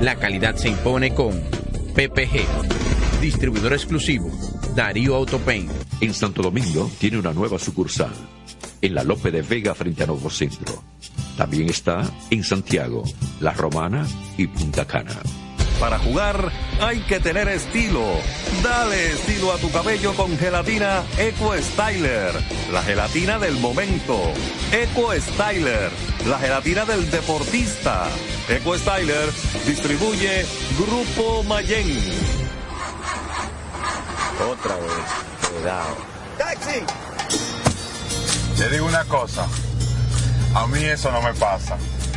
La calidad se impone con PPG, distribuidor exclusivo, Darío Autopain. En Santo Domingo tiene una nueva sucursal, en la Lope de Vega frente a Nuevo Centro. También está en Santiago, La Romana y Punta Cana. Para jugar hay que tener estilo. Dale estilo a tu cabello con gelatina Eco Styler, la gelatina del momento. Eco Styler, la gelatina del deportista. Eco Styler distribuye Grupo Mayen. Otra vez, cuidado. ¡Taxi! Te digo una cosa, a mí eso no me pasa.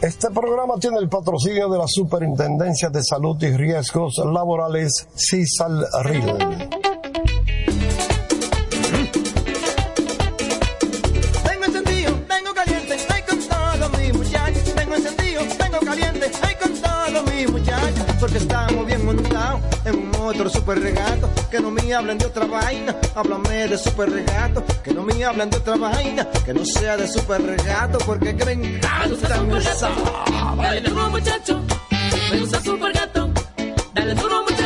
Este programa tiene el patrocinio de la Superintendencia de Salud y Riesgos Laborales, CISAL-RIL. Tengo. Porque estamos bien montados en un otro super regato. Que no me hablen de otra vaina, háblame de super regato. Que no me hablen de otra vaina, que no sea de super regato. Porque que me encanta esa Dale duro muchacho, me gusta super gato. Dale duro muchacho,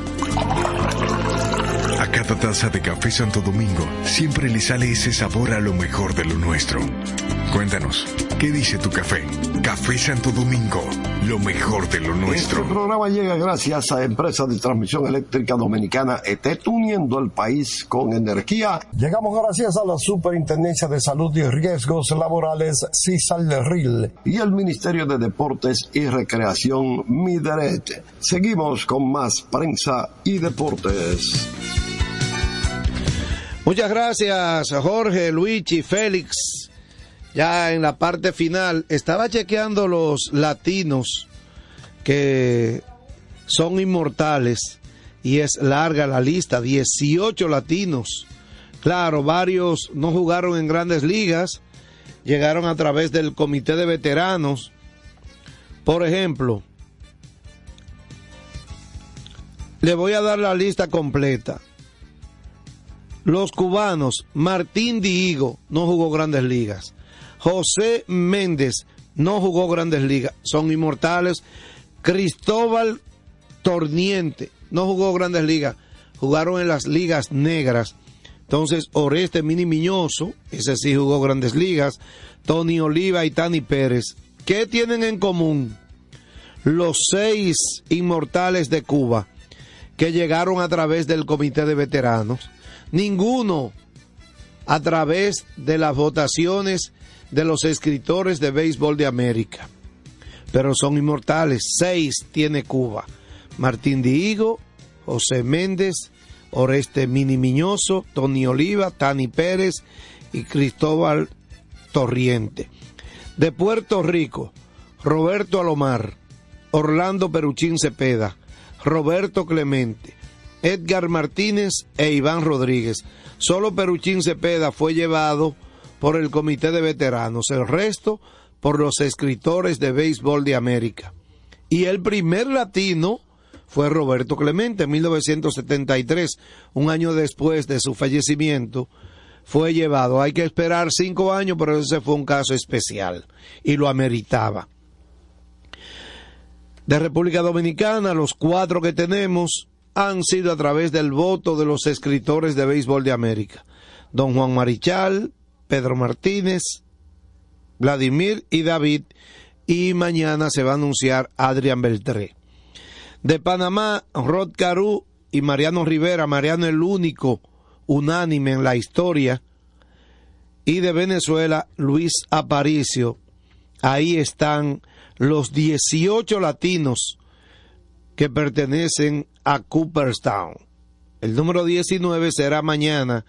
A cada taza de café Santo Domingo siempre le sale ese sabor a lo mejor de lo nuestro. Cuéntanos, ¿qué dice tu café? Café Santo Domingo, lo mejor de lo nuestro. Este programa llega gracias a Empresa de Transmisión Eléctrica Dominicana ETET uniendo el país con energía. Llegamos gracias a la Superintendencia de Salud y Riesgos Laborales CISAL-RIL y el Ministerio de Deportes y Recreación MIDERET. Seguimos con más prensa y deportes. Muchas gracias, Jorge, Luigi, Félix. Ya en la parte final, estaba chequeando los latinos que son inmortales y es larga la lista, 18 latinos. Claro, varios no jugaron en grandes ligas, llegaron a través del comité de veteranos. Por ejemplo, le voy a dar la lista completa. Los cubanos, Martín Diego no jugó grandes ligas. José Méndez no jugó grandes ligas. Son inmortales. Cristóbal Torniente no jugó grandes ligas. Jugaron en las ligas negras. Entonces, Oreste Mini Miñoso, ese sí jugó grandes ligas. Tony Oliva y Tani Pérez. ¿Qué tienen en común? Los seis inmortales de Cuba que llegaron a través del comité de veteranos ninguno a través de las votaciones de los escritores de béisbol de América. Pero son inmortales. Seis tiene Cuba. Martín Diego, José Méndez, Oreste Mini Miñoso, Tony Oliva, Tani Pérez y Cristóbal Torriente. De Puerto Rico, Roberto Alomar, Orlando Peruchín Cepeda, Roberto Clemente, Edgar Martínez e Iván Rodríguez. Solo Peruchín Cepeda fue llevado por el Comité de Veteranos, el resto por los escritores de béisbol de América. Y el primer latino fue Roberto Clemente en 1973, un año después de su fallecimiento, fue llevado. Hay que esperar cinco años, pero ese fue un caso especial y lo ameritaba. De República Dominicana, los cuatro que tenemos han sido a través del voto de los escritores de béisbol de América. Don Juan Marichal, Pedro Martínez, Vladimir y David, y mañana se va a anunciar Adrián Beltré. De Panamá, Rod Caru y Mariano Rivera, Mariano el único unánime en la historia, y de Venezuela, Luis Aparicio. Ahí están los 18 latinos que pertenecen a Cooperstown. El número 19 será mañana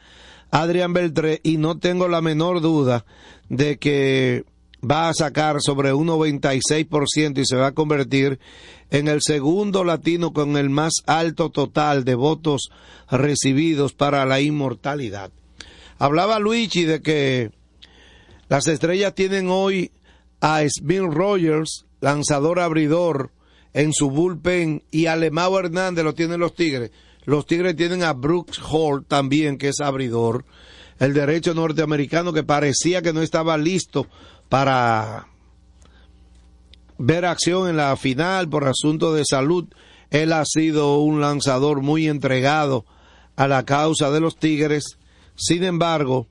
Adrián Beltré y no tengo la menor duda de que va a sacar sobre un 96% y se va a convertir en el segundo latino con el más alto total de votos recibidos para la inmortalidad. Hablaba Luigi de que las estrellas tienen hoy a Smith Rogers, lanzador abridor, en su bullpen, y a Lemao Hernández lo tienen los Tigres. Los Tigres tienen a Brooks Hall también, que es abridor. El derecho norteamericano que parecía que no estaba listo para ver acción en la final por asunto de salud. Él ha sido un lanzador muy entregado a la causa de los Tigres. Sin embargo,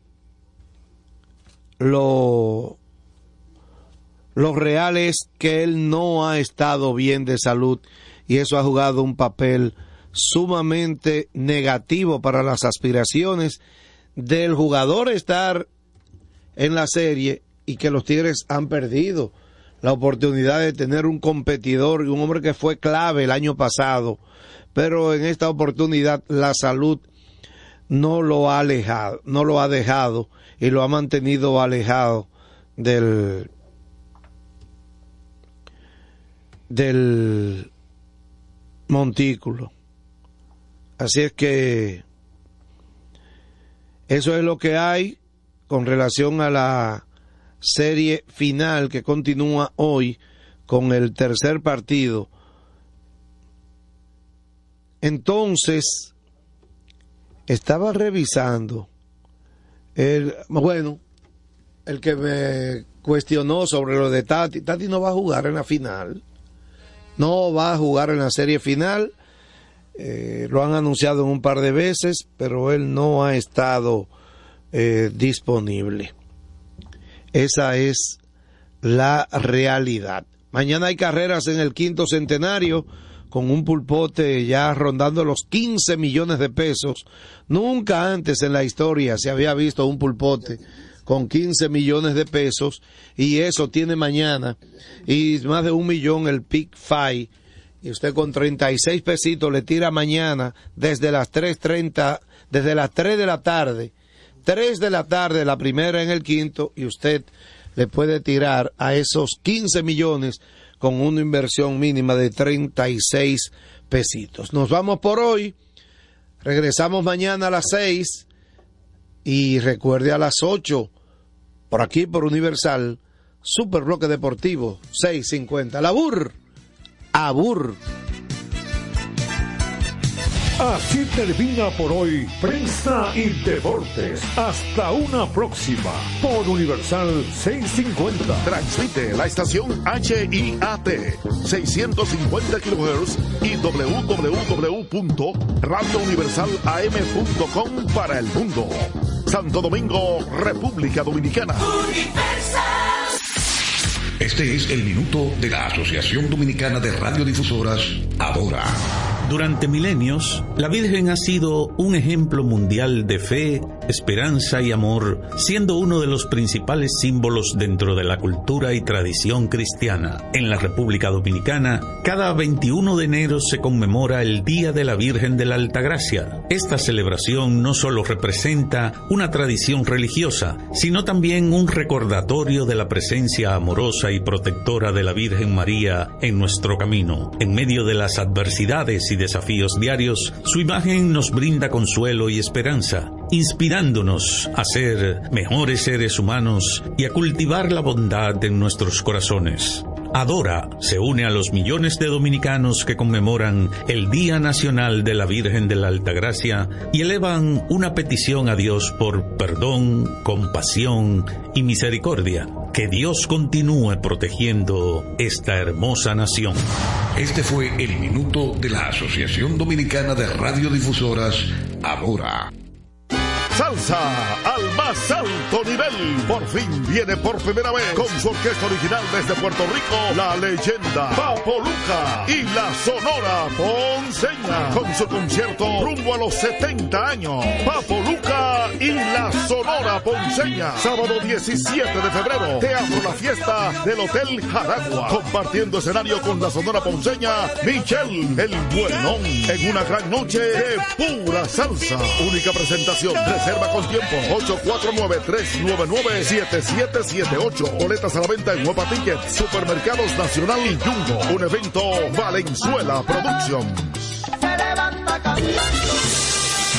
lo, lo real es que él no ha estado bien de salud y eso ha jugado un papel sumamente negativo para las aspiraciones del jugador estar en la serie y que los Tigres han perdido la oportunidad de tener un competidor y un hombre que fue clave el año pasado, pero en esta oportunidad la salud no lo ha alejado, no lo ha dejado y lo ha mantenido alejado del del montículo. Así es que eso es lo que hay con relación a la serie final que continúa hoy con el tercer partido. Entonces, estaba revisando el, bueno, el que me cuestionó sobre lo de Tati. Tati no va a jugar en la final. No va a jugar en la serie final. Eh, lo han anunciado un par de veces, pero él no ha estado eh, disponible. Esa es la realidad. Mañana hay carreras en el quinto centenario con un pulpote ya rondando los 15 millones de pesos. Nunca antes en la historia se había visto un pulpote con 15 millones de pesos y eso tiene mañana y más de un millón el Pick Five y usted con 36 pesitos le tira mañana desde las 3.30, desde las 3 de la tarde 3 de la tarde, la primera en el quinto, y usted le puede tirar a esos 15 millones con una inversión mínima de 36 pesitos. Nos vamos por hoy. Regresamos mañana a las 6 y recuerde a las 8 por aquí por Universal Super Bloque Deportivo 650. La BUR. Abur. Así termina por hoy Prensa y Deportes. Hasta una próxima por Universal 650. Transmite la estación HIAT 650 kHz y www.radiouniversalam.com para el mundo. Santo Domingo, República Dominicana. Este es el minuto de la Asociación Dominicana de Radiodifusoras, Ahora. Durante milenios, la Virgen ha sido un ejemplo mundial de fe, esperanza y amor, siendo uno de los principales símbolos dentro de la cultura y tradición cristiana. En la República Dominicana, cada 21 de enero se conmemora el Día de la Virgen de la Altagracia. Esta celebración no solo representa una tradición religiosa, sino también un recordatorio de la presencia amorosa y protectora de la Virgen María en nuestro camino. En medio de las adversidades y desafíos diarios, su imagen nos brinda consuelo y esperanza, inspirándonos a ser mejores seres humanos y a cultivar la bondad en nuestros corazones. Adora se une a los millones de dominicanos que conmemoran el Día Nacional de la Virgen de la Altagracia y elevan una petición a Dios por perdón, compasión y misericordia. Que Dios continúe protegiendo esta hermosa nación. Este fue el minuto de la Asociación Dominicana de Radiodifusoras, Adora. Salsa al más alto nivel. Por fin viene por primera vez con su orquesta original desde Puerto Rico, la leyenda Papo Luca y la Sonora Ponceña. Con su concierto rumbo a los 70 años. Papo Luca y la Sonora Ponceña. Sábado 17 de febrero. Teatro La Fiesta del Hotel Jaragua. Compartiendo escenario con la Sonora Ponceña, Michelle el Buenón. En una gran noche de pura salsa. Única presentación. Reserva con tiempo. 849-399-7778. Boletas a la venta en Nueva Ticket. Supermercados Nacional y Jumbo. Un evento Valenzuela Productions.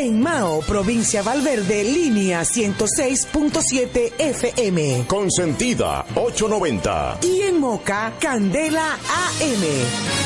En Mao, provincia Valverde, línea 106.7 FM. Consentida 890. Y en Moca, Candela AM.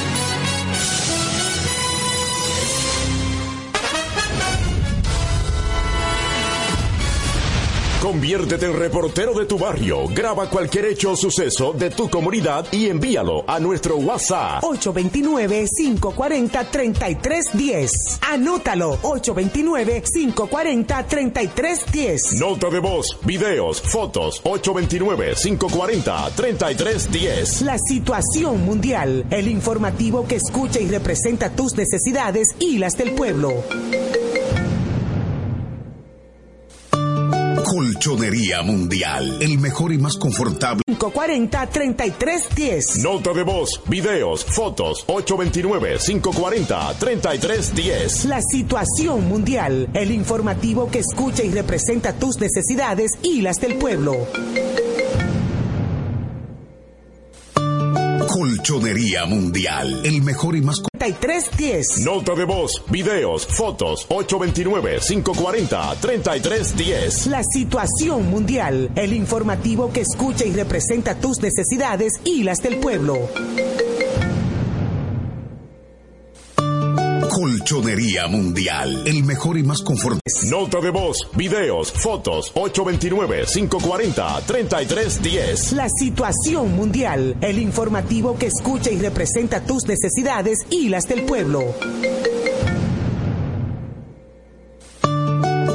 Conviértete en reportero de tu barrio. Graba cualquier hecho o suceso de tu comunidad y envíalo a nuestro WhatsApp. 829-540-3310. Anótalo. 829-540-3310. Nota de voz, videos, fotos. 829-540-3310. La situación mundial. El informativo que escucha y representa tus necesidades y las del pueblo. Colchonería Mundial. El mejor y más confortable. 540-3310. Nota de voz, videos, fotos. 829-540-3310. La situación mundial. El informativo que escucha y representa tus necesidades y las del pueblo. Colchonería Mundial. El mejor y más 3310. Nota de voz, videos, fotos. 829-540-3310. La situación mundial. El informativo que escucha y representa tus necesidades y las del pueblo. Colchonería Mundial. El mejor y más confortable. Nota de voz, videos, fotos. 829-540-3310. La situación mundial. El informativo que escucha y representa tus necesidades y las del pueblo.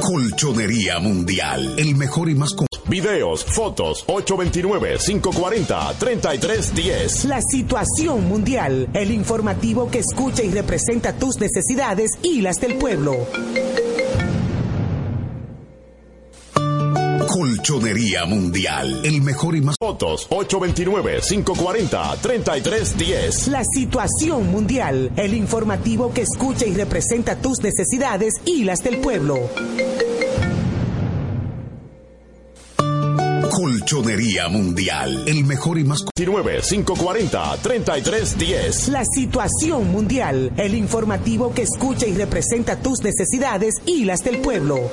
Colchonería Mundial. El mejor y más confortable. Videos, fotos, 829-540-3310. La situación mundial, el informativo que escucha y representa tus necesidades y las del pueblo. Colchonería Mundial, el mejor y más fotos, 829-540-3310. La situación mundial, el informativo que escucha y representa tus necesidades y las del pueblo. Colchonería Mundial, el mejor y más 829-540-3310. La situación mundial, el informativo que escucha y representa tus necesidades y las del pueblo.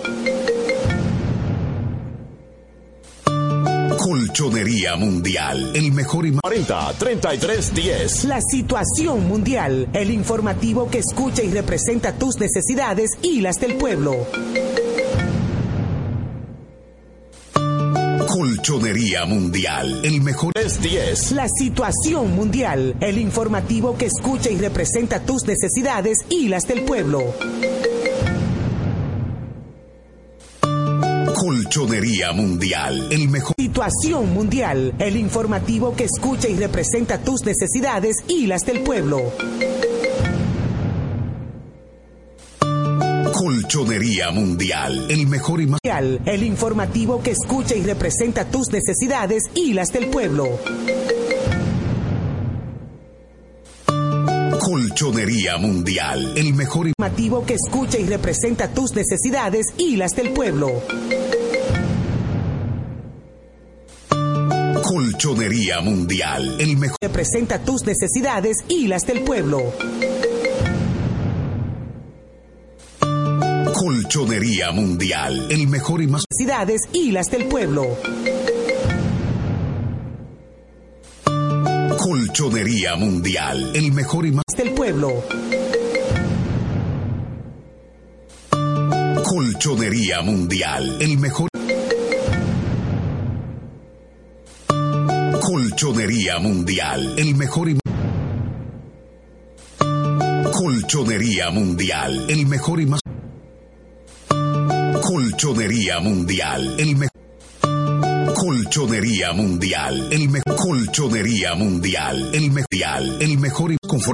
Colchonería Mundial, el mejor y más 40-3310. La situación mundial, el informativo que escucha y representa tus necesidades y las del pueblo. Colchonería Mundial, el mejor es 10. La situación mundial, el informativo que escucha y representa tus necesidades y las del pueblo. Colchonería Mundial, el mejor situación mundial, el informativo que escucha y representa tus necesidades y las del pueblo. Colchonería Mundial, el mejor y más el informativo que escucha y representa tus necesidades y las del pueblo. Colchonería Mundial, el mejor informativo que escucha y representa tus necesidades y las del pueblo. Colchonería Mundial, el mejor representa tus necesidades y las del pueblo. Colchonería Mundial, el mejor y más necesidades y las del pueblo. Colchonería Mundial, el mejor y más del pueblo. Colchonería Mundial, el mejor Colchonería Mundial, el mejor y Colchonería Mundial, el mejor y más Colchonería Mundial, el mejor Colchonería Mundial, el mejor Colchonería Mundial, el mejor el mejor y